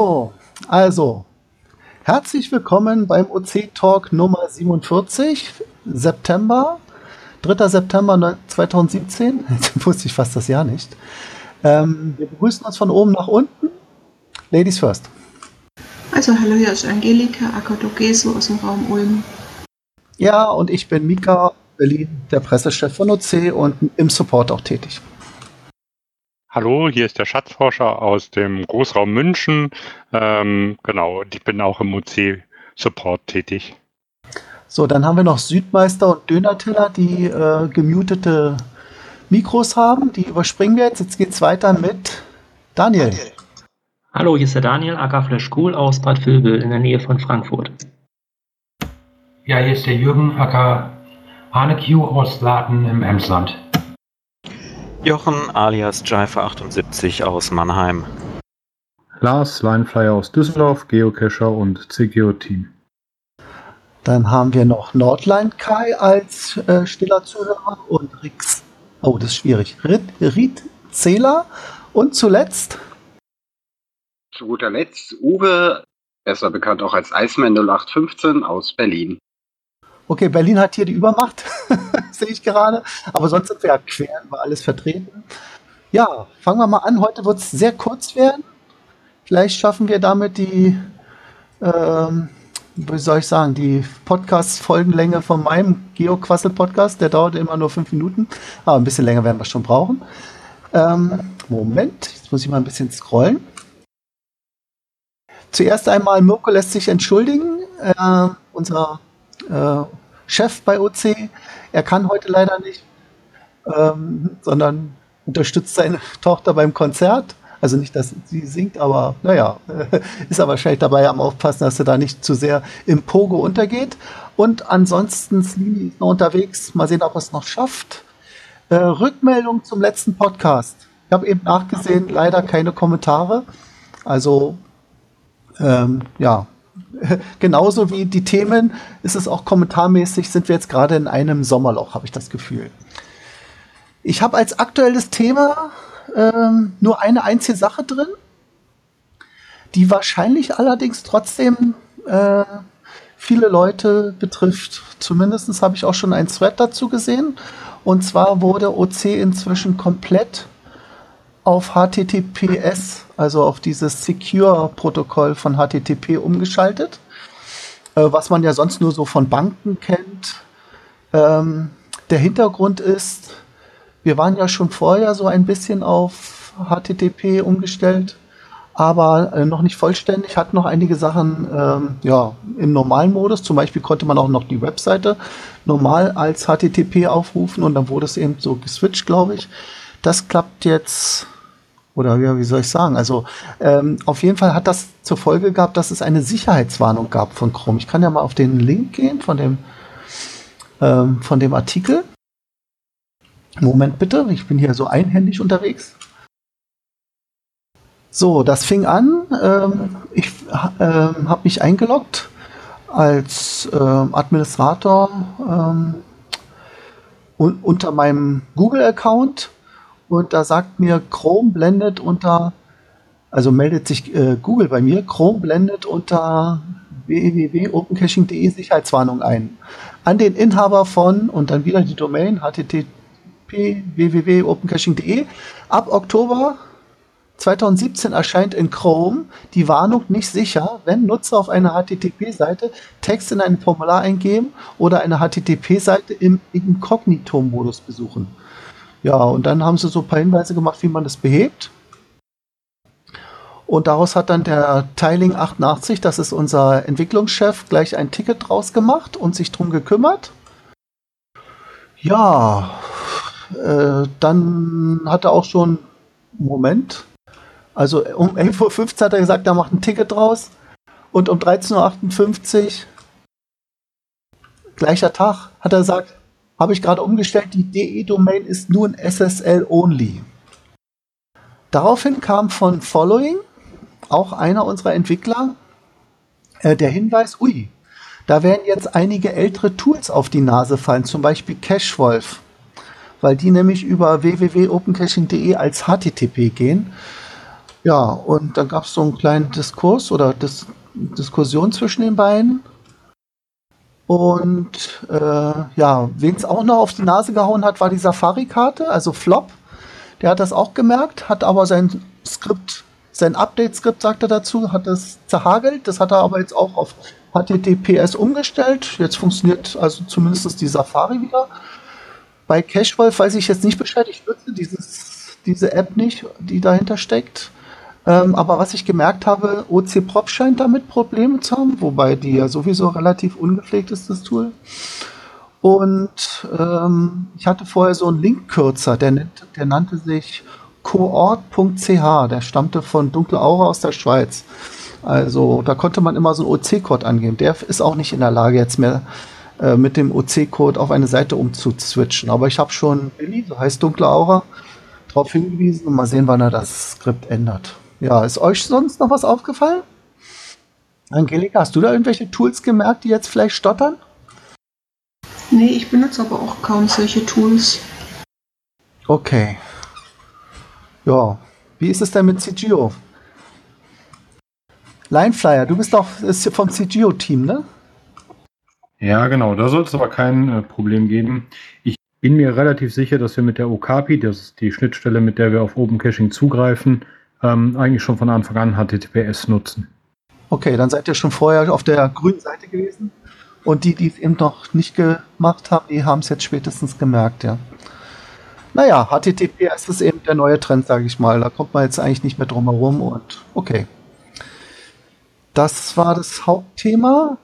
So, also, herzlich willkommen beim OC Talk Nummer 47, September, 3. September 2017. Jetzt wusste ich fast das Jahr nicht. Ähm, wir begrüßen uns von oben nach unten. Ladies first. Also, hallo, hier ist Angelika Akadogeso aus dem Raum Ulm. Ja, und ich bin Mika Berlin, der Pressechef von OC und im Support auch tätig. Hallo, hier ist der Schatzforscher aus dem Großraum München. Ähm, genau, und ich bin auch im OC-Support tätig. So, dann haben wir noch Südmeister und Dönertiller, die äh, gemutete Mikros haben. Die überspringen wir jetzt. Jetzt geht es weiter mit Daniel. Hallo, hier ist der Daniel, AK Flash Cool aus Bad Vilbel in der Nähe von Frankfurt. Ja, hier ist der Jürgen, AK Hanekju aus Laten im Emsland. Jochen alias Jive78 aus Mannheim. Lars Lineflyer aus Düsseldorf, Geocacher und CGO-Team. Dann haben wir noch Nordline Kai als äh, stiller Zuhörer und Rix. Oh, das ist schwierig. Rit, Ried Zähler und zuletzt. Zu guter Letzt Uwe, besser bekannt auch als Iceman 0815 aus Berlin. Okay, Berlin hat hier die Übermacht, sehe ich gerade. Aber sonst sind wir ja quer über alles vertreten. Ja, fangen wir mal an. Heute wird es sehr kurz werden. Vielleicht schaffen wir damit die, ähm, wie soll ich sagen, die Podcast-Folgenlänge von meinem Geoquassel-Podcast. Der dauert immer nur fünf Minuten. Aber ein bisschen länger werden wir schon brauchen. Ähm, Moment, jetzt muss ich mal ein bisschen scrollen. Zuerst einmal, Mirko lässt sich entschuldigen. Äh, unser äh, Chef bei OC. Er kann heute leider nicht, ähm, sondern unterstützt seine Tochter beim Konzert. Also nicht, dass sie singt, aber naja, ist er wahrscheinlich dabei am Aufpassen, dass er da nicht zu sehr im Pogo untergeht. Und ansonsten, Slini ist noch unterwegs. Mal sehen, ob er es noch schafft. Äh, Rückmeldung zum letzten Podcast. Ich habe eben nachgesehen, leider keine Kommentare. Also, ähm, ja, genauso wie die Themen ist es auch kommentarmäßig, sind wir jetzt gerade in einem Sommerloch, habe ich das Gefühl. Ich habe als aktuelles Thema ähm, nur eine einzige Sache drin, die wahrscheinlich allerdings trotzdem äh, viele Leute betrifft. Zumindest habe ich auch schon ein Thread dazu gesehen. Und zwar wurde OC inzwischen komplett auf HTTPS, also auf dieses Secure-Protokoll von HTTP umgeschaltet, äh, was man ja sonst nur so von Banken kennt. Ähm, der Hintergrund ist, wir waren ja schon vorher so ein bisschen auf HTTP umgestellt, aber äh, noch nicht vollständig, hat noch einige Sachen ähm, ja, im normalen Modus. Zum Beispiel konnte man auch noch die Webseite normal als HTTP aufrufen und dann wurde es eben so geswitcht, glaube ich. Das klappt jetzt, oder ja, wie soll ich sagen? Also ähm, auf jeden Fall hat das zur Folge gehabt, dass es eine Sicherheitswarnung gab von Chrome. Ich kann ja mal auf den Link gehen von dem, ähm, von dem Artikel. Moment bitte, ich bin hier so einhändig unterwegs. So, das fing an. Ähm, ich ähm, habe mich eingeloggt als ähm, Administrator ähm, un unter meinem Google-Account und da sagt mir, Chrome blendet unter, also meldet sich äh, Google bei mir, Chrome blendet unter www.opencaching.de Sicherheitswarnung ein. An den Inhaber von und dann wieder die Domain http www.opencaching.de. Ab Oktober 2017 erscheint in Chrome die Warnung nicht sicher, wenn Nutzer auf einer HTTP-Seite Text in ein Formular eingeben oder eine HTTP-Seite im Inkognito-Modus besuchen. Ja, und dann haben sie so ein paar Hinweise gemacht, wie man das behebt. Und daraus hat dann der Tiling 88, das ist unser Entwicklungschef, gleich ein Ticket draus gemacht und sich drum gekümmert. Ja, äh, dann hat er auch schon, Moment, also um 11.15 Uhr hat er gesagt, er macht ein Ticket draus. Und um 13.58 Uhr, gleicher Tag, hat er gesagt, habe ich gerade umgestellt, die DE-Domain ist nun SSL only. Daraufhin kam von Following, auch einer unserer Entwickler, äh, der Hinweis, ui, da werden jetzt einige ältere Tools auf die Nase fallen, zum Beispiel Cachewolf, weil die nämlich über www.opencaching.de als HTTP gehen. Ja, und dann gab es so einen kleinen Diskurs oder Dis Diskussion zwischen den beiden. Und äh, ja, wen es auch noch auf die Nase gehauen hat, war die Safari-Karte, also Flop. Der hat das auch gemerkt, hat aber sein Skript, sein Update-Skript, sagt er dazu, hat das zerhagelt. Das hat er aber jetzt auch auf HTTPS umgestellt. Jetzt funktioniert also zumindest die Safari wieder. Bei Cashwolf weiß ich jetzt nicht Bescheid. Ich nutze dieses, diese App nicht, die dahinter steckt. Ähm, aber was ich gemerkt habe, OC Prop scheint damit Probleme zu haben, wobei die ja sowieso relativ ungepflegt ist, das Tool. Und ähm, ich hatte vorher so einen Linkkürzer, der, der nannte sich coort.ch, der stammte von Dunkle Aura aus der Schweiz. Also da konnte man immer so einen OC-Code angeben. Der ist auch nicht in der Lage, jetzt mehr äh, mit dem OC-Code auf eine Seite umzuswitchen. Aber ich habe schon Billy, so heißt Dunkle Aura, darauf hingewiesen und mal sehen, wann er das Skript ändert. Ja, ist euch sonst noch was aufgefallen? Angelika, hast du da irgendwelche Tools gemerkt, die jetzt vielleicht stottern? Nee, ich benutze aber auch kaum solche Tools. Okay. Ja, wie ist es denn mit CGO? Lineflyer, du bist doch ist vom CGO-Team, ne? Ja, genau. Da soll es aber kein äh, Problem geben. Ich bin mir relativ sicher, dass wir mit der Okapi, das ist die Schnittstelle, mit der wir auf Open Caching zugreifen, ähm, eigentlich schon von Anfang an HTTPS nutzen. Okay, dann seid ihr schon vorher auf der grünen Seite gewesen. Und die, die es eben noch nicht gemacht haben, die haben es jetzt spätestens gemerkt, ja. Naja, HTTPS ist eben der neue Trend, sage ich mal. Da kommt man jetzt eigentlich nicht mehr drum herum und okay. Das war das Hauptthema.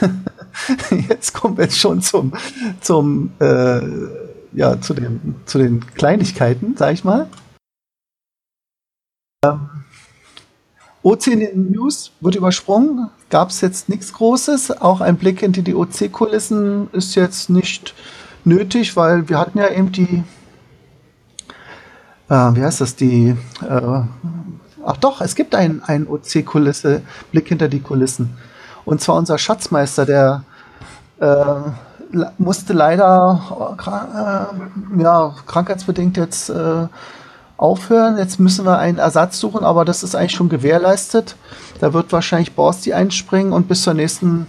jetzt kommen wir jetzt schon zum, zum äh, ja, zu, den, zu den Kleinigkeiten, sag ich mal. Ähm, OC News wird übersprungen, gab es jetzt nichts Großes. Auch ein Blick hinter die OC-Kulissen ist jetzt nicht nötig, weil wir hatten ja eben die, äh, wie heißt das, die, äh, ach doch, es gibt einen, einen OC-Kulisse, Blick hinter die Kulissen. Und zwar unser Schatzmeister, der äh, musste leider äh, ja, krankheitsbedingt jetzt äh, aufhören. Jetzt müssen wir einen Ersatz suchen, aber das ist eigentlich schon gewährleistet. Da wird wahrscheinlich Borsti einspringen und bis zur nächsten,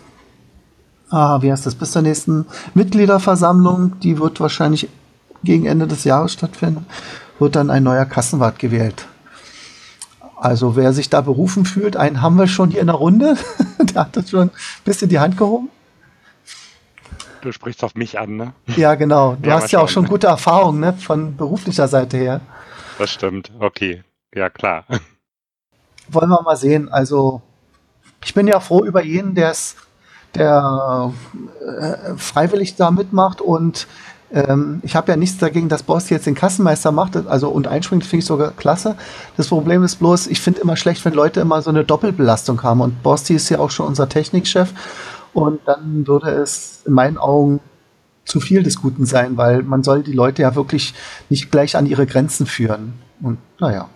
ah, wie heißt das, bis zur nächsten Mitgliederversammlung, die wird wahrscheinlich gegen Ende des Jahres stattfinden, wird dann ein neuer Kassenwart gewählt. Also wer sich da berufen fühlt, einen haben wir schon hier in der Runde. der hat das schon ein bisschen die Hand gehoben. Du sprichst auf mich an, ne? Ja, genau. Du Ja, hast ja auch schon gute Erfahrungen, ne? Von beruflicher Seite her. Das stimmt. Okay. Ja, klar. wollen wir mal sehen. Also ich bin ja froh über jeden, der's, der äh, freiwillig da mitmacht und ähm, ich habe ja nichts dagegen, dass Boss jetzt den Kassenmeister macht, also und einspringt, finde ich sogar klasse. Das Problem ist bloß, ich finde immer schlecht, wenn Leute immer so eine Doppelbelastung haben und Bosti ist ja auch schon unser Technikchef und dann würde es in meinen Augen zu viel des Guten sein, weil man soll die Leute ja wirklich nicht gleich an ihre Grenzen führen. Und naja.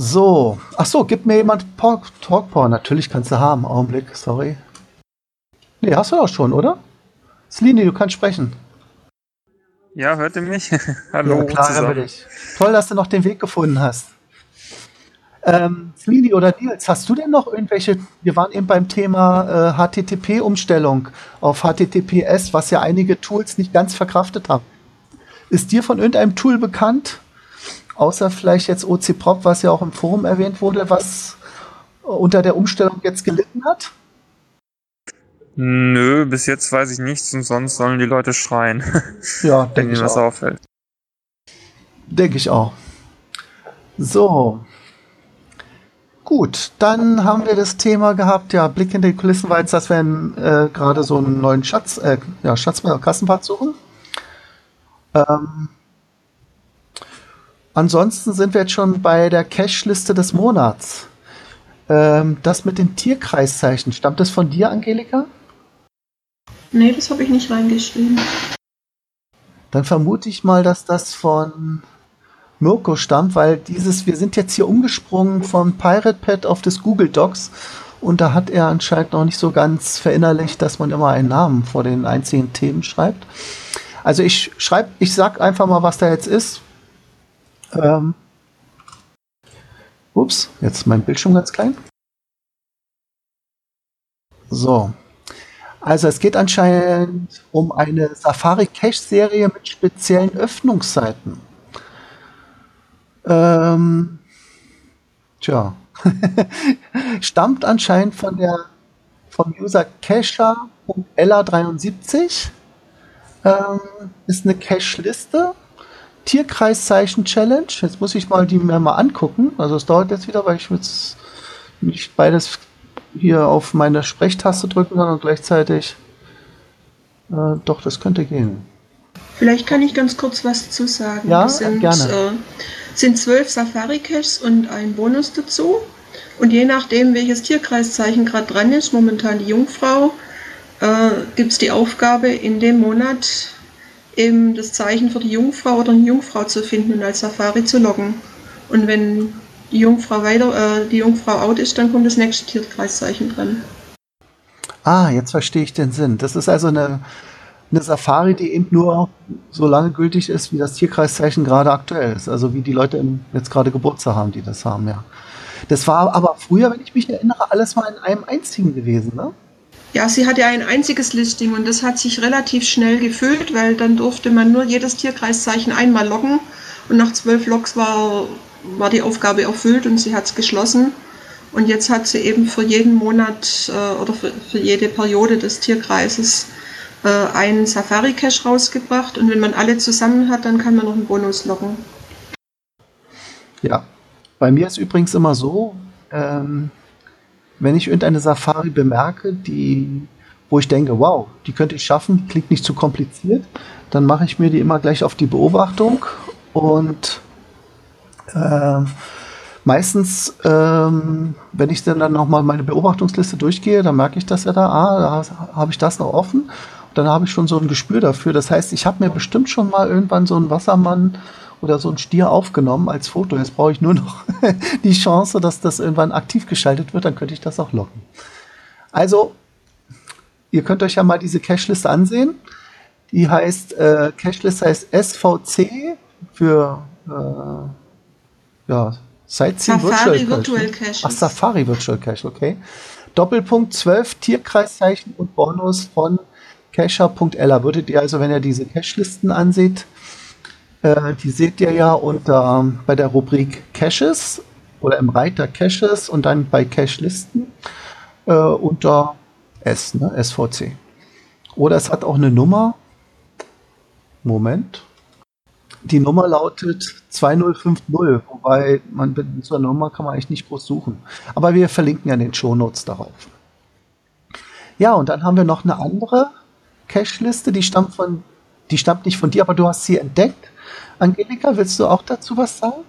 So, ach so, gib mir jemand Talk Talkporn. Natürlich kannst du haben. Augenblick, sorry. Nee, hast du doch schon, oder? Slini, du kannst sprechen. Ja, hört ihr mich? Hallo ja, klar, dich. Toll, dass du noch den Weg gefunden hast. Ähm, Slini oder Nils, hast du denn noch irgendwelche, wir waren eben beim Thema äh, HTTP-Umstellung auf HTTPS, was ja einige Tools nicht ganz verkraftet haben. Ist dir von irgendeinem Tool bekannt, außer vielleicht jetzt OC Prop, was ja auch im Forum erwähnt wurde, was unter der Umstellung jetzt gelitten hat? Nö, bis jetzt weiß ich nichts und sonst sollen die Leute schreien, Ja, wenn denke ihnen ich was auch. auffällt. Denke ich auch. So. Gut, dann haben wir das Thema gehabt, ja, Blick hinter die Kulissen war jetzt, dass wir äh, gerade so einen neuen Schatz, äh, ja, Schatz Kassenpart suchen. Ähm, ansonsten sind wir jetzt schon bei der Cache-Liste des Monats. Ähm, das mit den Tierkreiszeichen, stammt das von dir, Angelika? Nee, das habe ich nicht reingeschrieben. Dann vermute ich mal, dass das von Mirko stammt, weil dieses, wir sind jetzt hier umgesprungen von Pirate Pad auf das Google Docs und da hat er anscheinend noch nicht so ganz verinnerlicht, dass man immer einen Namen vor den einzelnen Themen schreibt. Also ich schreibe, ich sag einfach mal, was da jetzt ist. Ähm, Ups, jetzt mein Bildschirm ganz klein. So. Also es geht anscheinend um eine Safari Cache Serie mit speziellen Öffnungszeiten. Ähm, tja. Stammt anscheinend von der vom User Cacher.ella73. Ähm, ist eine Cache-Liste. Tierkreiszeichen Challenge. Jetzt muss ich mal die mir mal angucken. Also es dauert jetzt wieder, weil ich jetzt nicht beides hier auf meine Sprechtaste drücken kann und gleichzeitig. Äh, doch, das könnte gehen. Vielleicht kann ich ganz kurz was zu sagen. Ja, das sind, gerne. Äh, sind zwölf Safari-Caches und ein Bonus dazu. Und je nachdem, welches Tierkreiszeichen gerade dran ist, momentan die Jungfrau, äh, gibt es die Aufgabe, in dem Monat eben das Zeichen für die Jungfrau oder eine Jungfrau zu finden und als Safari zu loggen. Und wenn die Jungfrau weiter, äh, die Jungfrau out ist, dann kommt das nächste Tierkreiszeichen dran. Ah, jetzt verstehe ich den Sinn. Das ist also eine, eine Safari, die eben nur so lange gültig ist, wie das Tierkreiszeichen gerade aktuell ist. Also wie die Leute jetzt gerade Geburtstag haben, die das haben, ja. Das war aber früher, wenn ich mich erinnere, alles mal in einem einzigen gewesen, ne? Ja, sie hatte ein einziges Listing und das hat sich relativ schnell gefüllt, weil dann durfte man nur jedes Tierkreiszeichen einmal loggen und nach zwölf Logs war, war die Aufgabe erfüllt und sie hat es geschlossen. Und jetzt hat sie eben für jeden Monat äh, oder für, für jede Periode des Tierkreises äh, einen Safari-Cache rausgebracht und wenn man alle zusammen hat, dann kann man noch einen Bonus loggen. Ja. Bei mir ist übrigens immer so, ähm, wenn ich irgendeine Safari bemerke, die, wo ich denke, wow, die könnte ich schaffen, klingt nicht zu kompliziert, dann mache ich mir die immer gleich auf die Beobachtung und äh, meistens, ähm, wenn ich dann, dann nochmal meine Beobachtungsliste durchgehe, dann merke ich das ja da, ah, da habe ich das noch offen. Dann habe ich schon so ein Gespür dafür. Das heißt, ich habe mir bestimmt schon mal irgendwann so einen Wassermann oder so einen Stier aufgenommen als Foto. Jetzt brauche ich nur noch die Chance, dass das irgendwann aktiv geschaltet wird, dann könnte ich das auch locken. Also, ihr könnt euch ja mal diese Cache-Liste ansehen. Die heißt, äh, Cache-Liste heißt SVC für äh, ja, Sightseeing Safari Virtual, Virtual Cache. Ach, Safari Virtual Cache, okay. Doppelpunkt 12 Tierkreiszeichen und Bonus von Cacher.ella. Würdet ihr also, wenn ihr diese Cache-Listen anseht, äh, die seht ihr ja unter bei der Rubrik Caches oder im Reiter Caches und dann bei Cache-Listen äh, unter S, ne? SVC. Oder es hat auch eine Nummer. Moment. Die Nummer lautet 2050, wobei man mit so einer Nummer kann man eigentlich nicht groß suchen. Aber wir verlinken ja in den Shownotes darauf. Ja, und dann haben wir noch eine andere Cache-Liste, die stammt von, die stammt nicht von dir, aber du hast sie entdeckt. Angelika, willst du auch dazu was sagen?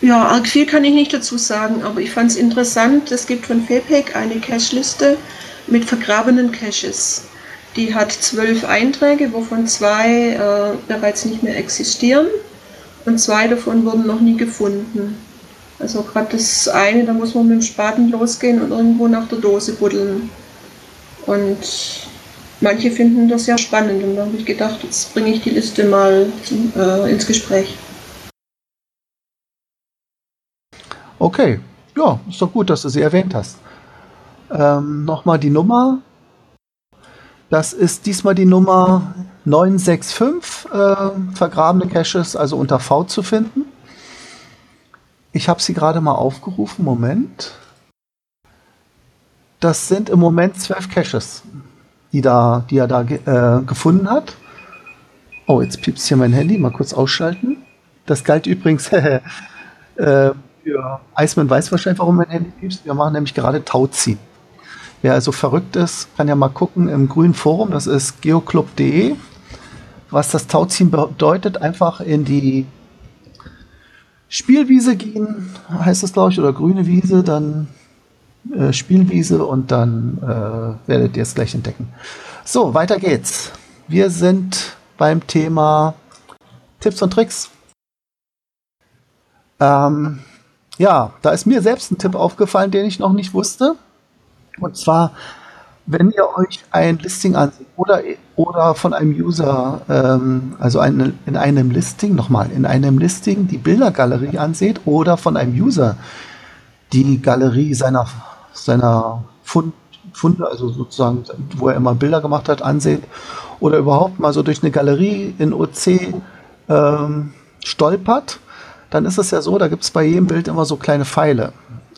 Ja, arg viel kann ich nicht dazu sagen, aber ich fand es interessant. Es gibt von Fepec eine Cache-Liste mit vergrabenen Caches. Die hat zwölf Einträge, wovon zwei äh, bereits nicht mehr existieren und zwei davon wurden noch nie gefunden. Also gerade das eine, da muss man mit dem Spaten losgehen und irgendwo nach der Dose buddeln. Und manche finden das ja spannend und da habe ich gedacht, jetzt bringe ich die Liste mal zum, äh, ins Gespräch. Okay, ja, ist doch gut, dass du sie erwähnt hast. Ähm, Nochmal die Nummer. Das ist diesmal die Nummer 965, äh, vergrabene Caches, also unter V zu finden. Ich habe sie gerade mal aufgerufen. Moment. Das sind im Moment zwölf Caches, die, da, die er da äh, gefunden hat. Oh, jetzt piepst hier mein Handy. Mal kurz ausschalten. Das galt übrigens äh, für Iceman weiß wahrscheinlich, warum mein Handy piepst. Wir machen nämlich gerade Tauziehen. Wer also verrückt ist, kann ja mal gucken im grünen Forum, das ist geoclub.de, was das Tauziehen bedeutet. Einfach in die Spielwiese gehen, heißt es glaube ich, oder grüne Wiese, dann äh, Spielwiese und dann äh, werdet ihr es gleich entdecken. So, weiter geht's. Wir sind beim Thema Tipps und Tricks. Ähm, ja, da ist mir selbst ein Tipp aufgefallen, den ich noch nicht wusste. Und zwar, wenn ihr euch ein Listing ansieht oder, oder von einem User, ähm, also eine, in einem Listing, nochmal, in einem Listing die Bildergalerie ansieht oder von einem User die Galerie seiner, seiner Fund, Funde, also sozusagen, wo er immer Bilder gemacht hat, ansehen oder überhaupt mal so durch eine Galerie in OC ähm, stolpert, dann ist es ja so, da gibt es bei jedem Bild immer so kleine Pfeile.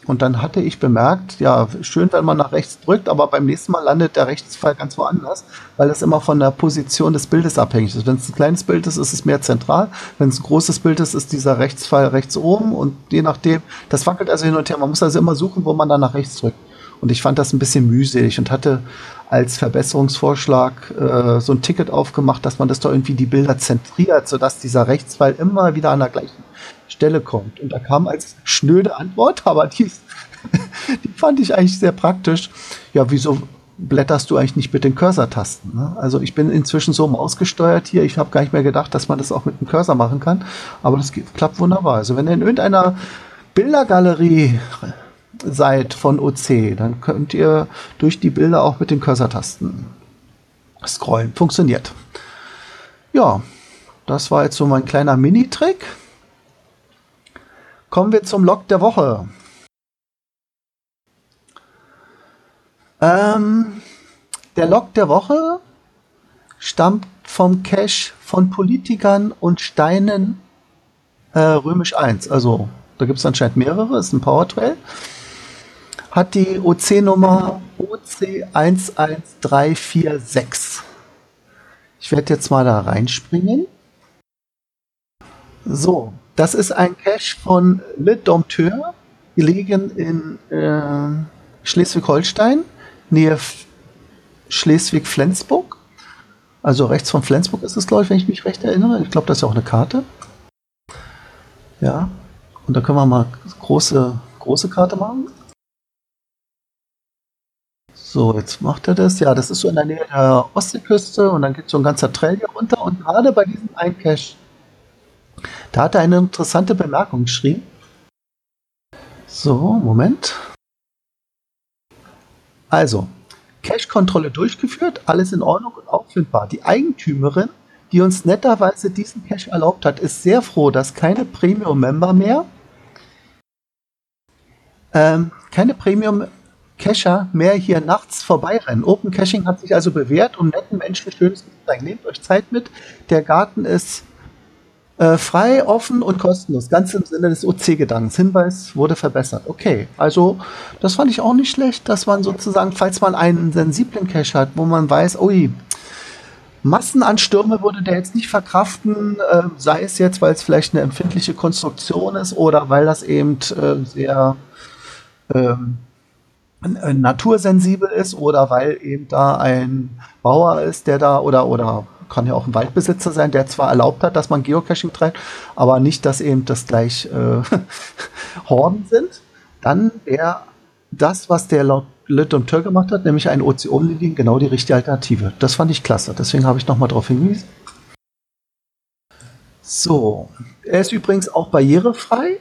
Und dann hatte ich bemerkt, ja, schön, wenn man nach rechts drückt, aber beim nächsten Mal landet der Rechtspfeil ganz woanders, weil das immer von der Position des Bildes abhängig ist. Wenn es ein kleines Bild ist, ist es mehr zentral. Wenn es ein großes Bild ist, ist dieser Rechtspfeil rechts oben und je nachdem, das wackelt also hin und her. Man muss also immer suchen, wo man dann nach rechts drückt. Und ich fand das ein bisschen mühselig und hatte als Verbesserungsvorschlag äh, so ein Ticket aufgemacht, dass man das doch irgendwie die Bilder zentriert, sodass dieser Rechtspfeil immer wieder an der gleichen Stelle kommt. Und da kam als schnöde Antwort, aber die, die fand ich eigentlich sehr praktisch. Ja, wieso blätterst du eigentlich nicht mit den Cursor-Tasten? Ne? Also ich bin inzwischen so mausgesteuert hier, ich habe gar nicht mehr gedacht, dass man das auch mit dem Cursor machen kann, aber das klappt wunderbar. Also wenn in irgendeiner Bildergalerie seid von OC, dann könnt ihr durch die Bilder auch mit den Cursor-Tasten scrollen. Funktioniert. Ja, das war jetzt so mein kleiner Mini-Trick. Kommen wir zum Log der Woche. Ähm, der Log der Woche stammt vom Cache von Politikern und Steinen äh, römisch 1. Also da gibt es anscheinend mehrere, ist ein Powertrail. Hat die OC-Nummer OC11346. Ich werde jetzt mal da reinspringen. So, das ist ein Cache von Le Dompteur, gelegen in äh, Schleswig-Holstein, Nähe Schleswig-Flensburg. Also rechts von Flensburg ist es, glaube ich, wenn ich mich recht erinnere. Ich glaube, das ist ja auch eine Karte. Ja, und da können wir mal große, große Karte machen. So, jetzt macht er das. Ja, das ist so in der Nähe der Ostseeküste und dann geht so ein ganzer Trail hier runter. Und gerade bei diesem Eincache da hat er eine interessante Bemerkung geschrieben. So, Moment. Also, Cache-Kontrolle durchgeführt, alles in Ordnung und auffindbar. Die Eigentümerin, die uns netterweise diesen Cache erlaubt hat, ist sehr froh, dass keine Premium-Member mehr, ähm, keine Premium-Cacher mehr hier nachts vorbeirennen. Open Caching hat sich also bewährt und netten Menschen schönes zu zeigen. Nehmt euch Zeit mit. Der Garten ist äh, frei, offen und kostenlos. Ganz im Sinne des OC-Gedankens. Hinweis wurde verbessert. Okay, also das fand ich auch nicht schlecht, dass man sozusagen, falls man einen sensiblen Cache hat, wo man weiß, ui, Massen an Stürme würde der jetzt nicht verkraften, äh, sei es jetzt, weil es vielleicht eine empfindliche Konstruktion ist oder weil das eben äh, sehr ähm, natursensibel ist oder weil eben da ein Bauer ist, der da oder oder kann ja auch ein Waldbesitzer sein, der zwar erlaubt hat, dass man Geocaching treibt, aber nicht, dass eben das gleich äh, Horden sind, dann wäre das, was der laut Lit und Tör gemacht hat, nämlich ein Ozeonlilien, genau die richtige Alternative. Das fand ich klasse, deswegen habe ich nochmal darauf hingewiesen. So, er ist übrigens auch barrierefrei,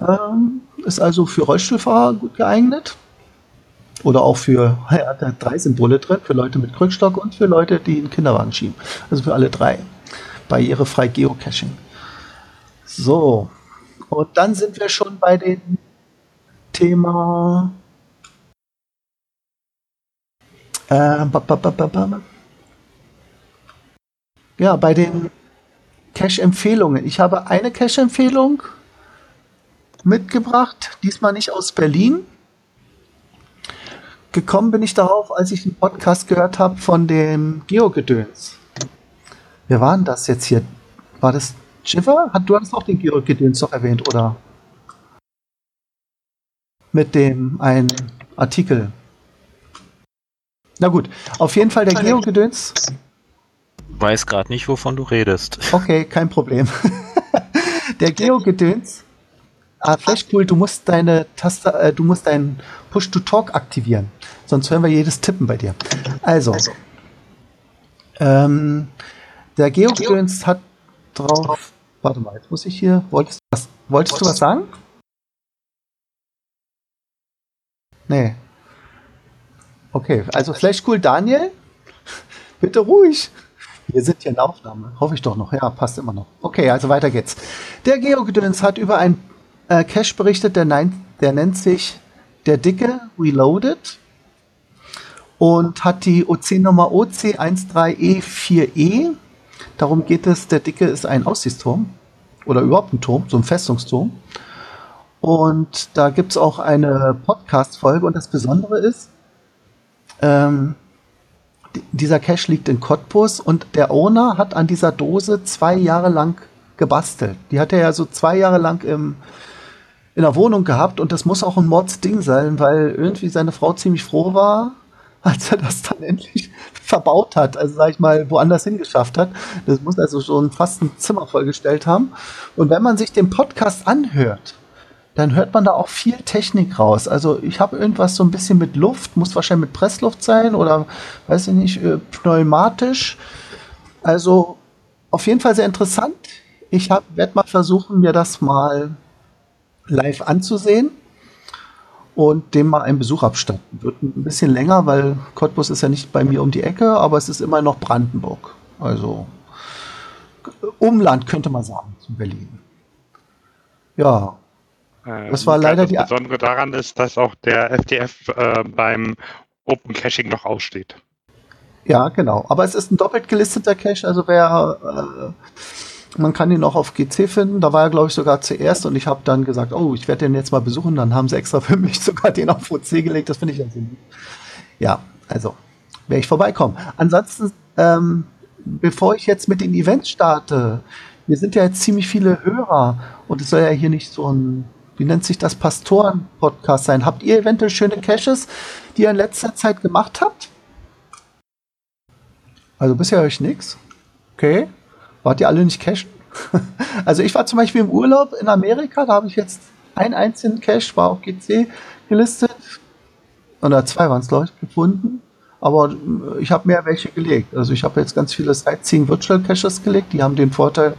ähm, ist also für Rollstuhlfahrer gut geeignet. Oder auch für, er hat drei Symbole drin, für Leute mit Krückstock und für Leute, die einen Kinderwagen schieben. Also für alle drei. Barrierefrei Geocaching. So. Und dann sind wir schon bei dem Thema. Äh, ja, bei den Cache-Empfehlungen. Ich habe eine Cache-Empfehlung mitgebracht, diesmal nicht aus Berlin, gekommen bin ich darauf, als ich einen Podcast gehört habe von dem Geogedöns. Wer war denn das jetzt hier? War das Schiffer? Hat, du hattest auch den Geogedöns doch erwähnt, oder? Mit dem einen Artikel. Na gut, auf jeden Fall der Geogedöns. Weiß gerade nicht, wovon du redest. Okay, kein Problem. der Geogedöns Ah, Flashpool, du musst deine Taste, äh, du musst deinen Push-to-Talk aktivieren. Sonst hören wir jedes Tippen bei dir. Also, also. Ähm, der Geogedöns hat drauf. Warte mal, jetzt muss ich hier. Wolltest, was, wolltest du was sagen? Nee. Okay, also Flashcool Daniel, bitte ruhig. Wir sind hier in der Aufnahme. Hoffe ich doch noch. Ja, passt immer noch. Okay, also weiter geht's. Der Geogedöns hat über ein äh, Cache berichtet, der, nein, der nennt sich der Dicke Reloaded und hat die OC-Nummer OC13E4E. Darum geht es, der Dicke ist ein Aussichtsturm oder überhaupt ein Turm, so ein Festungsturm. Und da gibt es auch eine Podcast-Folge und das Besondere ist, ähm, dieser Cache liegt in Cottbus und der Owner hat an dieser Dose zwei Jahre lang gebastelt. Die hat er ja so zwei Jahre lang im, in der Wohnung gehabt und das muss auch ein Mordsding sein, weil irgendwie seine Frau ziemlich froh war, als er das dann endlich verbaut hat, also sag ich mal, woanders hingeschafft hat. Das muss also schon fast ein Zimmer vollgestellt haben. Und wenn man sich den Podcast anhört, dann hört man da auch viel Technik raus. Also ich habe irgendwas so ein bisschen mit Luft, muss wahrscheinlich mit Pressluft sein oder weiß ich nicht, äh, pneumatisch. Also auf jeden Fall sehr interessant. Ich werde mal versuchen, mir das mal live anzusehen und dem mal einen Besuch abstatten. Wird ein bisschen länger, weil Cottbus ist ja nicht bei mir um die Ecke, aber es ist immer noch Brandenburg. Also Umland könnte man sagen zu Berlin. Ja, das war leider das die. Das Besondere daran ist, dass auch der FDF äh, beim Open Caching noch aussteht. Ja, genau. Aber es ist ein doppelt gelisteter Cache, also wer. Äh, man kann ihn auch auf GC finden. Da war er, glaube ich, sogar zuerst und ich habe dann gesagt, oh, ich werde den jetzt mal besuchen. Dann haben sie extra für mich sogar den auf OC gelegt. Das finde ich also lieb. Ja, also werde ich vorbeikommen. Ansonsten, ähm, bevor ich jetzt mit den Events starte, wir sind ja jetzt ziemlich viele Hörer und es soll ja hier nicht so ein wie nennt sich das, Pastoren-Podcast sein. Habt ihr eventuell schöne Caches, die ihr in letzter Zeit gemacht habt? Also bisher euch nichts. Okay. Wart ihr alle nicht cachen? also ich war zum Beispiel im Urlaub in Amerika, da habe ich jetzt einen einzigen Cache, war auf GC gelistet. Oder zwei waren es, glaube ich, gefunden. Aber äh, ich habe mehr welche gelegt. Also ich habe jetzt ganz viele Sightseeing Virtual Caches gelegt. Die haben den Vorteil,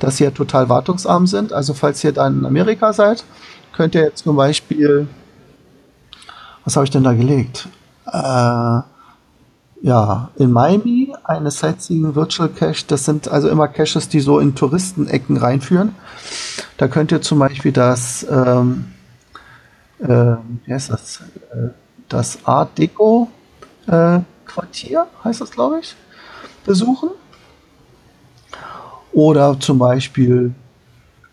dass sie ja total wartungsarm sind. Also falls ihr dann in Amerika seid, könnt ihr jetzt zum Beispiel, was habe ich denn da gelegt? Äh, ja, in Miami eine Sightseeing Virtual Cache. Das sind also immer Caches, die so in Touristenecken reinführen. Da könnt ihr zum Beispiel das, ähm, äh, wie heißt das? Äh, das Art Deco äh, Quartier heißt das, glaube ich, besuchen. Oder zum Beispiel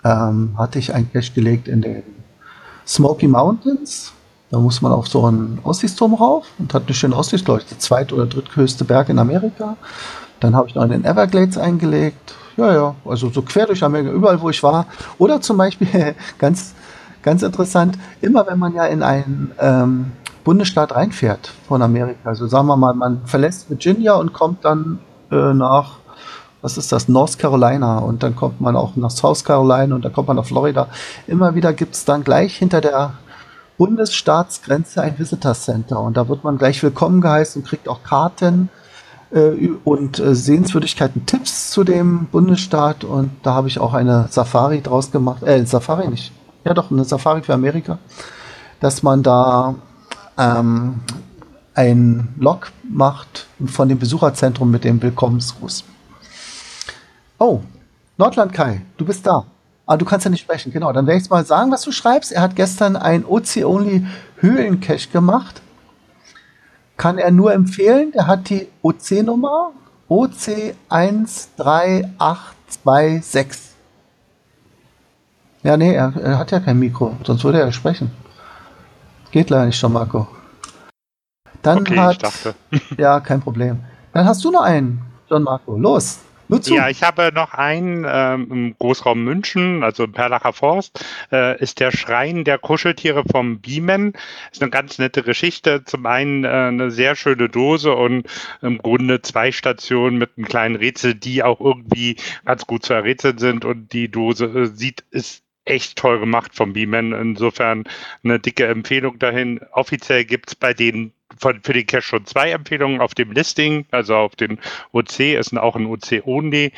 ähm, hatte ich ein Cache gelegt in den Smoky Mountains. Da muss man auf so einen Aussichtsturm rauf und hat eine schöne Aussicht, glaube ich, der zweit- oder dritthöchste Berg in Amerika. Dann habe ich noch in den Everglades eingelegt. Ja, ja, also so quer durch Amerika, überall, wo ich war. Oder zum Beispiel, ganz, ganz interessant, immer wenn man ja in einen ähm, Bundesstaat reinfährt von Amerika, also sagen wir mal, man verlässt Virginia und kommt dann äh, nach was ist das, North Carolina und dann kommt man auch nach South Carolina und dann kommt man nach Florida. Immer wieder gibt es dann gleich hinter der Bundesstaatsgrenze ein Visitor Center und da wird man gleich willkommen geheißen und kriegt auch Karten äh, und äh, Sehenswürdigkeiten, Tipps zu dem Bundesstaat und da habe ich auch eine Safari draus gemacht, äh, Safari nicht, ja doch, eine Safari für Amerika, dass man da ähm, ein Log macht von dem Besucherzentrum mit dem Willkommensgruß. Oh, Nordland Kai, du bist da. Ah, du kannst ja nicht sprechen, genau. Dann werde ich mal sagen, was du schreibst. Er hat gestern ein OC-Only Höhlencache gemacht. Kann er nur empfehlen. Der hat die OC-Nummer OC13826. Ja, nee, er, er, hat ja kein Mikro, sonst würde er sprechen. Geht leider nicht schon, Marco. Dann okay, hat. ich dachte. Ja, kein Problem. Dann hast du noch einen, John Marco. Los. Nur zu. Ja, ich habe noch einen ähm, im Großraum München, also im Perlacher Forst, äh, ist der Schrein der Kuscheltiere vom Beamen. Ist eine ganz nette Geschichte. Zum einen äh, eine sehr schöne Dose und im Grunde zwei Stationen mit einem kleinen Rätsel, die auch irgendwie ganz gut zu errätseln sind und die Dose äh, sieht, ist echt toll gemacht vom Beaman. Insofern eine dicke Empfehlung dahin. Offiziell gibt es bei denen von, für den Cache schon zwei Empfehlungen auf dem Listing, also auf den OC ist auch ein OC-Only.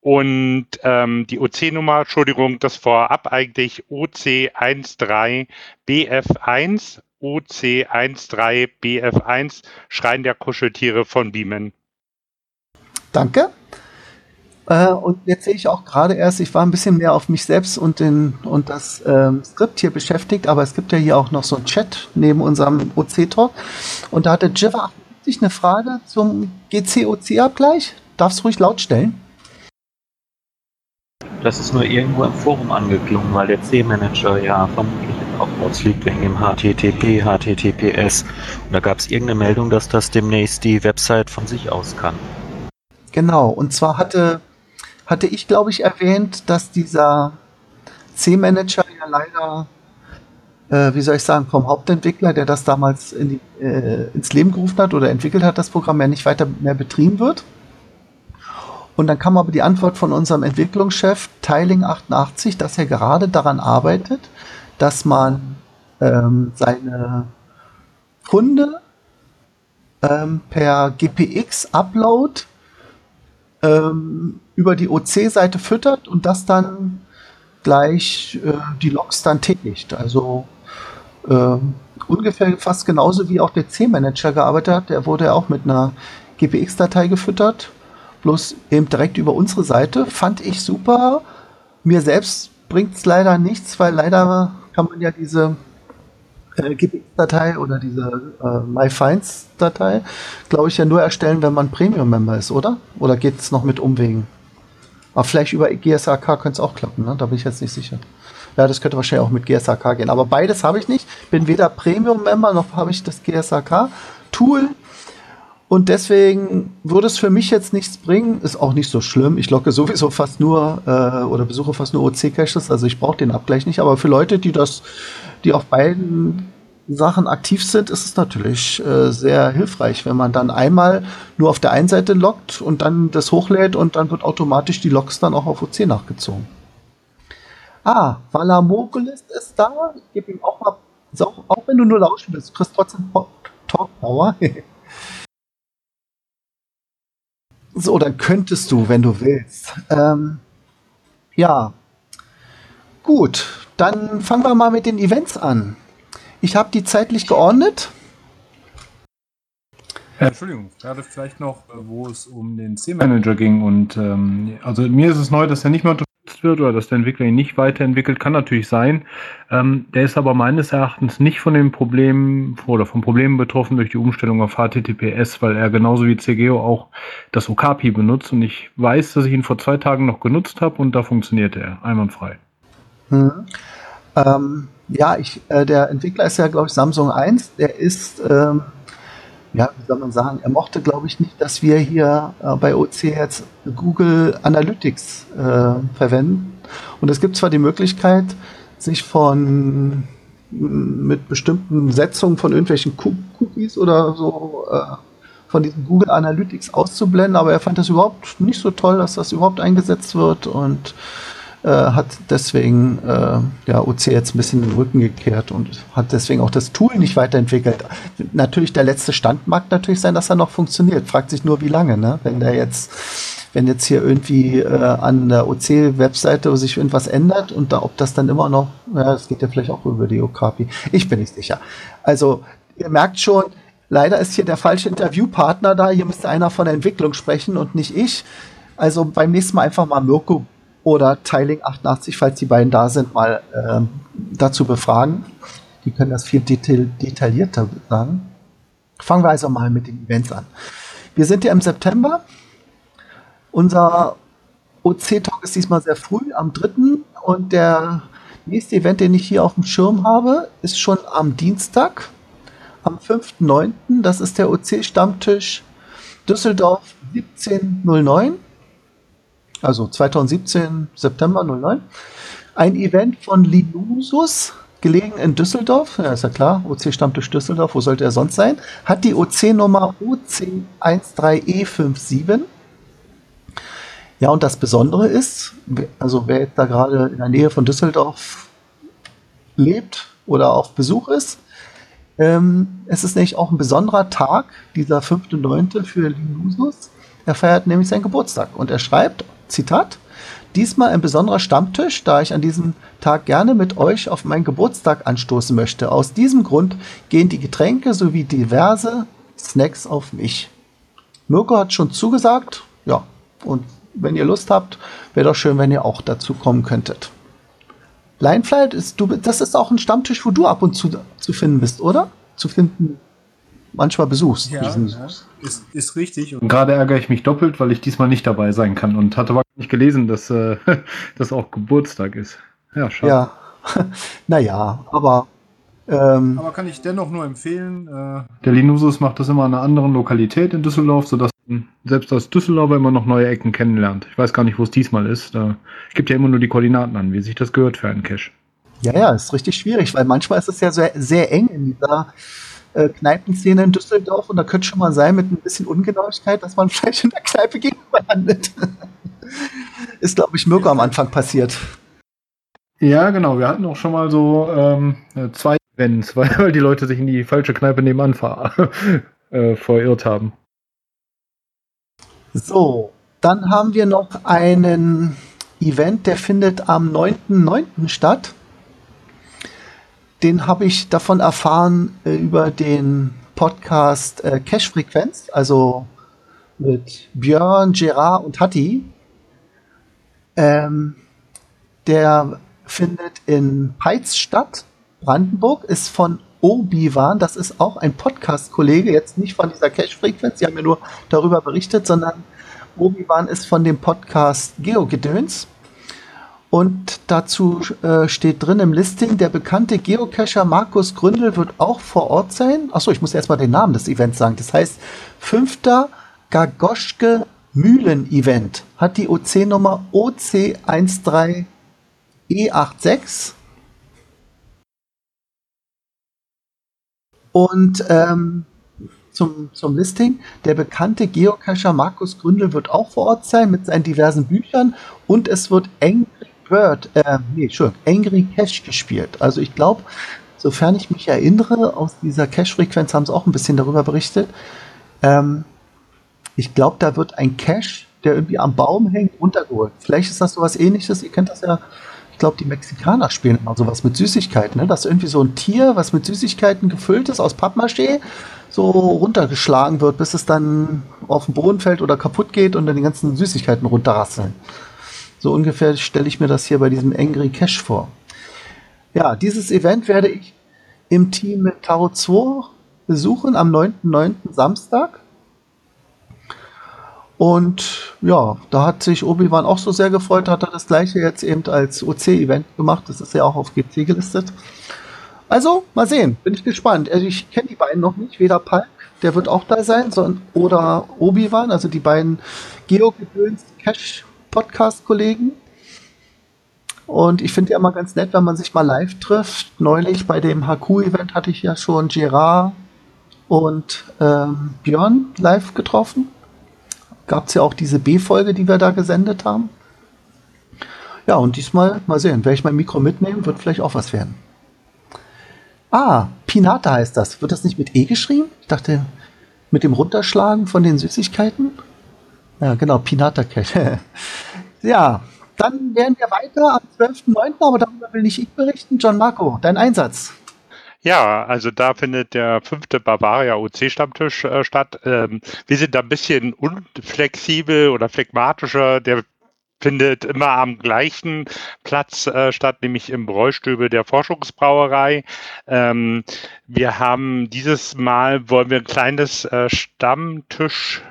Und ähm, die OC-Nummer, Entschuldigung, das vorab eigentlich OC13BF1, OC13BF1, Schrein der Kuscheltiere von Beaman. Danke. Äh, und jetzt sehe ich auch gerade erst, ich war ein bisschen mehr auf mich selbst und, den, und das ähm, Skript hier beschäftigt, aber es gibt ja hier auch noch so einen Chat neben unserem OC-Talk. Und da hatte Jiva eine Frage zum GC-OC-Abgleich. Darfst du ruhig laut stellen? Das ist nur irgendwo im Forum angeklungen, weil der C-Manager ja vermutlich jetzt auch rausfliegt wegen dem HTTP, HTTPS. Und da gab es irgendeine Meldung, dass das demnächst die Website von sich aus kann. Genau, und zwar hatte, hatte ich, glaube ich, erwähnt, dass dieser C-Manager ja leider, äh, wie soll ich sagen, vom Hauptentwickler, der das damals in die, äh, ins Leben gerufen hat oder entwickelt hat, das Programm ja nicht weiter mehr betrieben wird. Und dann kam aber die Antwort von unserem Entwicklungschef Tiling88, dass er gerade daran arbeitet, dass man ähm, seine Funde ähm, per GPX-Upload ähm, über die OC-Seite füttert und das dann gleich äh, die Logs dann tätigt. Also äh, ungefähr fast genauso wie auch der C-Manager gearbeitet hat. Der wurde ja auch mit einer GPX-Datei gefüttert, bloß eben direkt über unsere Seite. Fand ich super. Mir selbst bringt es leider nichts, weil leider kann man ja diese äh, GPX-Datei oder diese äh, MyFinds-Datei, glaube ich, ja nur erstellen, wenn man Premium-Member ist, oder? Oder geht es noch mit Umwegen? Aber vielleicht über GSAK könnte es auch klappen, ne? da bin ich jetzt nicht sicher. Ja, das könnte wahrscheinlich auch mit GSAK gehen. Aber beides habe ich nicht. Bin weder Premium-Member noch habe ich das GSAK-Tool. Und deswegen würde es für mich jetzt nichts bringen. Ist auch nicht so schlimm. Ich locke sowieso fast nur äh, oder besuche fast nur OC-Caches. Also ich brauche den Abgleich nicht. Aber für Leute, die das, die auf beiden Sachen aktiv sind, ist es natürlich äh, sehr hilfreich, wenn man dann einmal nur auf der einen Seite loggt und dann das hochlädt und dann wird automatisch die Logs dann auch auf OC nachgezogen. Ah, Valamogulis ist da. Ich gebe ihm auch mal, auch, auch wenn du nur lauschen willst, kriegst trotzdem Talk Power. so, dann könntest du, wenn du willst. Ähm, ja, gut, dann fangen wir mal mit den Events an. Ich habe die zeitlich geordnet. Ja, Entschuldigung, gerade vielleicht noch, äh, wo es um den C-Manager ging. Und ähm, also mir ist es neu, dass er nicht mehr unterstützt wird oder dass der Entwickler ihn nicht weiterentwickelt. Kann natürlich sein. Ähm, der ist aber meines Erachtens nicht von den Problemen oder von Problemen betroffen durch die Umstellung auf HTTPS, weil er genauso wie CGO auch das Okapi benutzt. Und ich weiß, dass ich ihn vor zwei Tagen noch genutzt habe und da funktionierte er einwandfrei. Hm. Ähm, ja, ich, äh, der Entwickler ist ja, glaube ich, Samsung 1. Der ist, ähm, ja, wie soll man sagen, er mochte, glaube ich, nicht, dass wir hier äh, bei OC jetzt Google Analytics äh, verwenden. Und es gibt zwar die Möglichkeit, sich von mit bestimmten Setzungen von irgendwelchen Cookies oder so äh, von diesen Google Analytics auszublenden, aber er fand das überhaupt nicht so toll, dass das überhaupt eingesetzt wird und äh, hat deswegen äh, ja, OC jetzt ein bisschen den Rücken gekehrt und hat deswegen auch das Tool nicht weiterentwickelt. Natürlich der letzte Stand mag natürlich sein, dass er noch funktioniert. Fragt sich nur, wie lange, ne? Wenn der jetzt, wenn jetzt hier irgendwie äh, an der OC-Webseite sich irgendwas ändert und da, ob das dann immer noch, ja, das geht ja vielleicht auch über die Okapi. Ich bin nicht sicher. Also, ihr merkt schon, leider ist hier der falsche Interviewpartner da. Hier müsste einer von der Entwicklung sprechen und nicht ich. Also beim nächsten Mal einfach mal Mirko oder Tiling 88, falls die beiden da sind, mal äh, dazu befragen. Die können das viel detail detaillierter sagen. Fangen wir also mal mit den Events an. Wir sind ja im September. Unser OC-Talk ist diesmal sehr früh, am 3. Und der nächste Event, den ich hier auf dem Schirm habe, ist schon am Dienstag, am 5.9. Das ist der OC-Stammtisch Düsseldorf 1709 also 2017, September 09, ein Event von Linusus, gelegen in Düsseldorf, ja ist ja klar, OC Stammtisch Düsseldorf, wo sollte er sonst sein, hat die OC-Nummer OC13E57. Ja, und das Besondere ist, also wer jetzt da gerade in der Nähe von Düsseldorf lebt oder auf Besuch ist, ähm, es ist nämlich auch ein besonderer Tag, dieser 5.9. für Linusus. Er feiert nämlich seinen Geburtstag und er schreibt Zitat, Diesmal ein besonderer Stammtisch, da ich an diesem Tag gerne mit euch auf meinen Geburtstag anstoßen möchte. Aus diesem Grund gehen die Getränke sowie diverse Snacks auf mich. Mirko hat schon zugesagt, ja, und wenn ihr Lust habt, wäre doch schön, wenn ihr auch dazu kommen könntet. Lineflight ist du, das ist auch ein Stammtisch, wo du ab und zu zu finden bist, oder? Zu finden, manchmal besuchst. Ja, diesen- ja ist, ist richtig. Und gerade ärgere ich mich doppelt, weil ich diesmal nicht dabei sein kann und hatte aber nicht gelesen, dass äh, das auch Geburtstag ist. Ja, schade. Ja, naja, aber ähm, Aber kann ich dennoch nur empfehlen. Äh, Der Linusus macht das immer an einer anderen Lokalität in Düsseldorf, sodass man selbst als Düsseldorfer immer noch neue Ecken kennenlernt. Ich weiß gar nicht, wo es diesmal ist. Da gibt ja immer nur die Koordinaten an, wie sich das gehört für einen Cache. ja, ja, ist richtig schwierig, weil manchmal ist es ja sehr, sehr eng in dieser äh, Kneipenszene in Düsseldorf und da könnte schon mal sein mit ein bisschen Ungenauigkeit, dass man vielleicht in der Kneipe gegenüber landet. ist, glaube ich, Mirko am Anfang passiert. Ja, genau. Wir hatten auch schon mal so ähm, äh, zwei Events, weil, die Leute sich in die falsche Kneipe nebenan äh, verirrt haben. So, dann haben wir noch einen Event, der findet am 9.9. statt. Den habe ich davon erfahren äh, über den Podcast äh, Cash Frequenz, also mit Björn, Gerard und Hatti. Ähm, der findet in Peitz statt, Brandenburg, ist von Obi-Wan, das ist auch ein Podcast-Kollege, jetzt nicht von dieser Cash-Frequenz, die haben ja nur darüber berichtet, sondern Obi-Wan ist von dem Podcast Geogedöns. Und dazu äh, steht drin im Listing, der bekannte Geocacher Markus Gründel wird auch vor Ort sein. Achso, ich muss erstmal den Namen des Events sagen. Das heißt, 5. Gagoschke Mühlen Event hat die OC-Nummer OC13 E86. Und ähm, zum, zum Listing. Der bekannte Geocacher Markus Gründel wird auch vor Ort sein mit seinen diversen Büchern und es wird Angry Bird, äh, nee, Entschuldigung, Angry Cache gespielt. Also ich glaube, sofern ich mich erinnere, aus dieser Cache-Frequenz haben sie auch ein bisschen darüber berichtet. Ähm, ich glaube, da wird ein Cache, der irgendwie am Baum hängt, runtergeholt. Vielleicht ist das sowas ähnliches, ihr kennt das ja, ich glaube, die Mexikaner spielen immer sowas mit Süßigkeiten, ne? dass irgendwie so ein Tier, was mit Süßigkeiten gefüllt ist, aus Pappmaché, so runtergeschlagen wird, bis es dann auf den Boden fällt oder kaputt geht und dann die ganzen Süßigkeiten runterrasseln. So ungefähr stelle ich mir das hier bei diesem Angry Cash vor. Ja, dieses Event werde ich im Team mit Tarot 2 besuchen am 9.9. Samstag. Und ja, da hat sich Obi-Wan auch so sehr gefreut, hat er das gleiche jetzt eben als OC-Event gemacht. Das ist ja auch auf GC gelistet. Also, mal sehen, bin ich gespannt. Also ich kenne die beiden noch nicht, weder Palk, der wird auch da sein, sondern, oder Obi-Wan, also die beiden Geo-Gedöns Cash-Podcast-Kollegen. Und ich finde ja immer ganz nett, wenn man sich mal live trifft. Neulich bei dem HQ-Event hatte ich ja schon Gerard und ähm, Björn live getroffen. Gab es ja auch diese B-Folge, die wir da gesendet haben. Ja, und diesmal mal sehen, werde ich mein Mikro mitnehmen, wird vielleicht auch was werden. Ah, Pinata heißt das. Wird das nicht mit E geschrieben? Ich dachte, mit dem Runterschlagen von den Süßigkeiten? Ja, genau, Pinata Cash. ja, dann werden wir weiter am 12.09., aber darüber will nicht ich berichten. John Marco, dein Einsatz. Ja, also da findet der fünfte Bavaria OC-Stammtisch äh, statt. Ähm, wir sind da ein bisschen unflexibel oder phlegmatischer. Der findet immer am gleichen Platz äh, statt, nämlich im Bräustübe der Forschungsbrauerei. Ähm, wir haben dieses Mal, wollen wir ein kleines äh, Stammtisch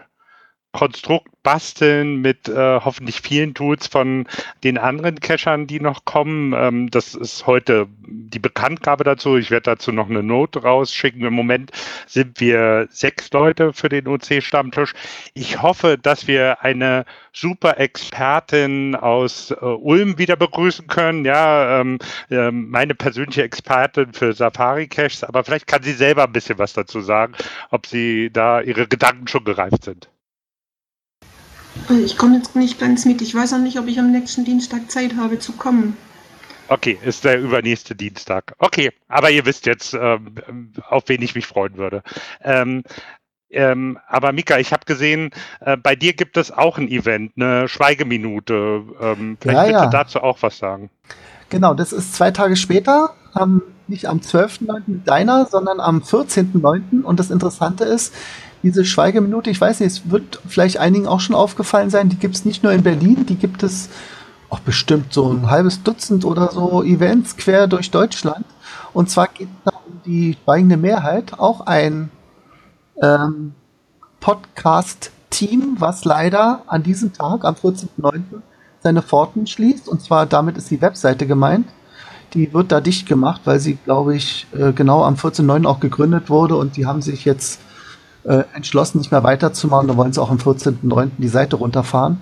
Konstrukt basteln mit äh, hoffentlich vielen Tools von den anderen Cachern, die noch kommen. Ähm, das ist heute die Bekanntgabe dazu. Ich werde dazu noch eine Note rausschicken. Im Moment sind wir sechs Leute für den OC-Stammtisch. Ich hoffe, dass wir eine super Expertin aus äh, Ulm wieder begrüßen können. Ja, ähm, äh, meine persönliche Expertin für Safari-Caches, aber vielleicht kann sie selber ein bisschen was dazu sagen, ob sie da ihre Gedanken schon gereift sind. Ich komme jetzt nicht ganz mit. Ich weiß auch nicht, ob ich am nächsten Dienstag Zeit habe zu kommen. Okay, ist der übernächste Dienstag. Okay, aber ihr wisst jetzt, ähm, auf wen ich mich freuen würde. Ähm, ähm, aber Mika, ich habe gesehen, äh, bei dir gibt es auch ein Event, eine Schweigeminute. Ähm, vielleicht Ja, willst ja. du dazu auch was sagen. Genau, das ist zwei Tage später, am, nicht am 12.09. mit deiner, sondern am 14.09. Und das Interessante ist, diese Schweigeminute, ich weiß nicht, es wird vielleicht einigen auch schon aufgefallen sein, die gibt es nicht nur in Berlin, die gibt es auch bestimmt so ein halbes Dutzend oder so Events quer durch Deutschland. Und zwar geht es da um die schweigende Mehrheit, auch ein ähm, Podcast-Team, was leider an diesem Tag, am 14.09., seine Pforten schließt. Und zwar damit ist die Webseite gemeint. Die wird da dicht gemacht, weil sie, glaube ich, äh, genau am 14.09. auch gegründet wurde und die haben sich jetzt äh, entschlossen, nicht mehr weiterzumachen. Da wollen sie auch am 14.09. die Seite runterfahren.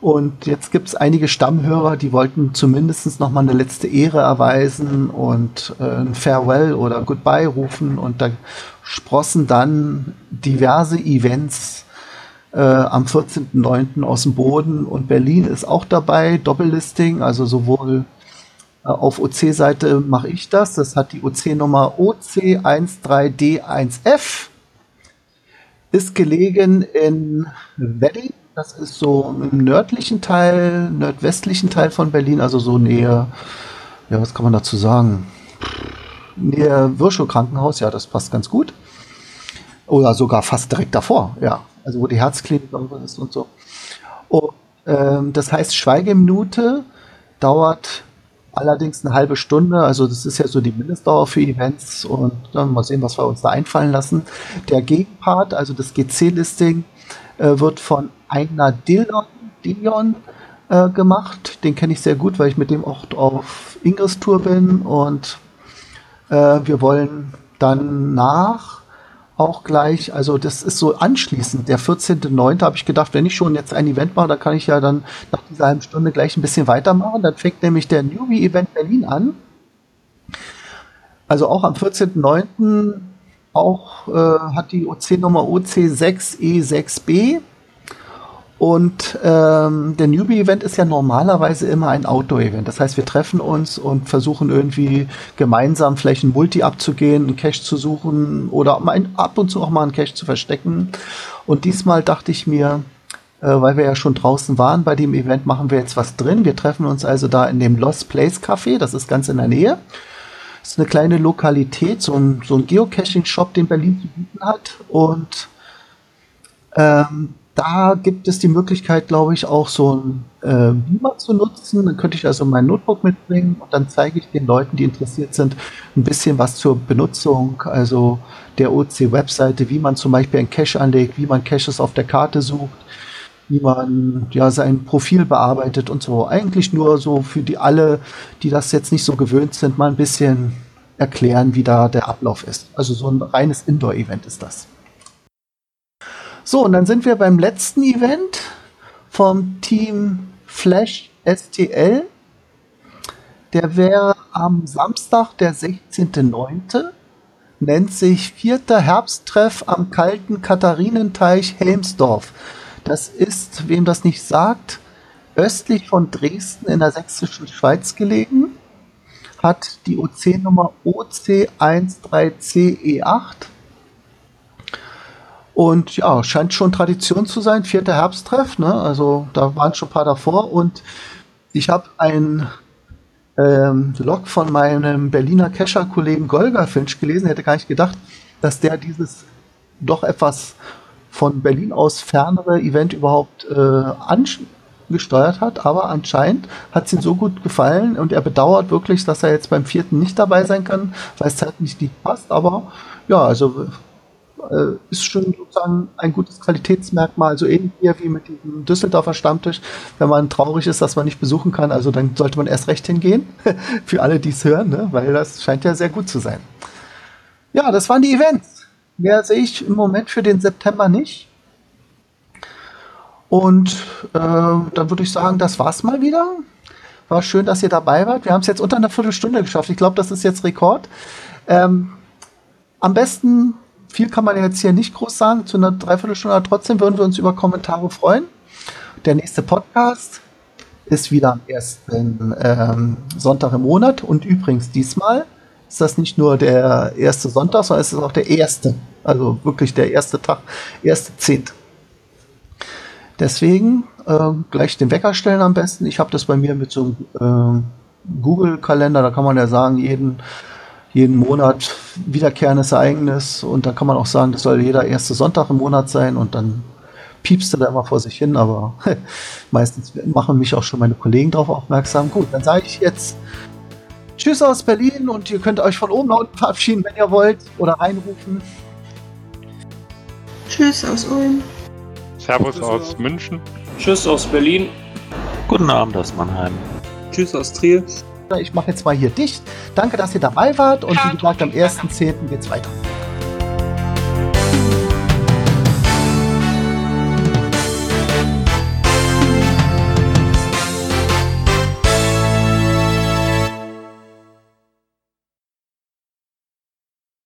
Und jetzt gibt es einige Stammhörer, die wollten zumindest noch mal eine letzte Ehre erweisen und äh, ein Farewell oder Goodbye rufen. Und da sprossen dann diverse Events äh, am 14.09. aus dem Boden. Und Berlin ist auch dabei, Doppellisting, also sowohl äh, auf OC-Seite mache ich das. Das hat die OC-Nummer OC13D1F. Ist gelegen in Wedding. Das ist so im nördlichen Teil, nordwestlichen Teil von Berlin, also so nähe, ja, was kann man dazu sagen? Nähe Virchow Krankenhaus, ja, das passt ganz gut. Oder sogar fast direkt davor, ja. Also wo die Herzklinik ist und so. Und, ähm, das heißt, Schweigeminute dauert allerdings eine halbe Stunde. Also das ist ja so die Mindestdauer für Events und dann mal sehen, was wir uns da einfallen lassen. Der Gegenpart, also das GC-Listing, äh, wird von Eigner Dillon, Dillon äh, gemacht. Den kenne ich sehr gut, weil ich mit dem auch auf Ingress-Tour bin und äh, wir wollen dann nach auch gleich, also das ist so anschließend, der 14.09. habe ich gedacht, wenn ich schon jetzt ein Event mache, dann kann ich ja dann nach dieser halben Stunde gleich ein bisschen weitermachen. Dann fängt nämlich der Newbie-Event Berlin an. Also auch am 14.09. auch äh, hat die OC-Nummer OC6E6B und ähm, der Newbie-Event ist ja normalerweise immer ein Outdoor-Event. Das heißt, wir treffen uns und versuchen irgendwie gemeinsam vielleicht ein Multi abzugehen, einen Cache zu suchen oder ein, ab und zu auch mal einen Cache zu verstecken. Und diesmal dachte ich mir, äh, weil wir ja schon draußen waren bei dem Event, machen wir jetzt was drin. Wir treffen uns also da in dem Lost Place Café, das ist ganz in der Nähe. Das ist eine kleine Lokalität, so ein, so ein Geocaching-Shop, den Berlin zu bieten hat. Und ähm, da gibt es die Möglichkeit, glaube ich, auch so ein äh, Beamer zu nutzen. Dann könnte ich also mein Notebook mitbringen und dann zeige ich den Leuten, die interessiert sind, ein bisschen was zur Benutzung, also der OC-Webseite, wie man zum Beispiel ein Cache anlegt, wie man Caches auf der Karte sucht, wie man ja sein Profil bearbeitet und so. Eigentlich nur so für die alle, die das jetzt nicht so gewöhnt sind, mal ein bisschen erklären, wie da der Ablauf ist. Also so ein reines Indoor-Event ist das. So, und dann sind wir beim letzten Event vom Team Flash STL. Der wäre am Samstag, der 16.09. Nennt sich Vierter Herbsttreff am kalten Katharinenteich Helmsdorf. Das ist, wem das nicht sagt, östlich von Dresden in der sächsischen Schweiz gelegen. Hat die OC-Nummer OC13CE8 und ja, scheint schon Tradition zu sein, vierter Herbsttreff, ne? Also da waren schon ein paar davor. Und ich habe ein ähm, Log von meinem Berliner Kescher-Kollegen Golga Finch gelesen, hätte gar nicht gedacht, dass der dieses doch etwas von Berlin aus fernere Event überhaupt äh, angesteuert hat, aber anscheinend hat es ihm so gut gefallen und er bedauert wirklich, dass er jetzt beim vierten nicht dabei sein kann, weil es zeitlich nicht passt, aber ja, also äh, ist schon sozusagen ein gutes Qualitätsmerkmal, so ähnlich wie mit diesem Düsseldorfer Stammtisch. Wenn man traurig ist, dass man nicht besuchen kann, also dann sollte man erst recht hingehen, für alle, die es hören, ne? weil das scheint ja sehr gut zu sein. Ja, das waren die Events. Mehr sehe ich im Moment für den September nicht. Und äh, dann würde ich sagen, das war's mal wieder. War schön, dass ihr dabei wart. Wir haben es jetzt unter einer Viertelstunde geschafft. Ich glaube, das ist jetzt Rekord. Ähm, am besten viel kann man jetzt hier nicht groß sagen, zu einer Dreiviertelstunde. Trotzdem würden wir uns über Kommentare freuen. Der nächste Podcast ist wieder am ersten ähm, Sonntag im Monat. Und übrigens, diesmal ist das nicht nur der erste Sonntag, sondern es ist auch der erste. Also wirklich der erste Tag, erste Zehnt. Deswegen äh, gleich den Wecker stellen am besten. Ich habe das bei mir mit so einem äh, Google-Kalender, da kann man ja sagen, jeden jeden Monat wiederkehrendes Ereignis und da kann man auch sagen, das soll jeder erste Sonntag im Monat sein und dann piepst du da immer vor sich hin, aber meistens machen mich auch schon meine Kollegen darauf aufmerksam. Gut, dann sage ich jetzt Tschüss aus Berlin und ihr könnt euch von oben nach unten verabschieden, wenn ihr wollt oder reinrufen. Tschüss aus Ulm. Servus aus München. Tschüss aus Berlin. Guten Abend aus Mannheim. Tschüss aus Trier. Ich mache jetzt mal hier dicht. Danke, dass ihr dabei wart und wie gesagt, am 1.10. geht's weiter.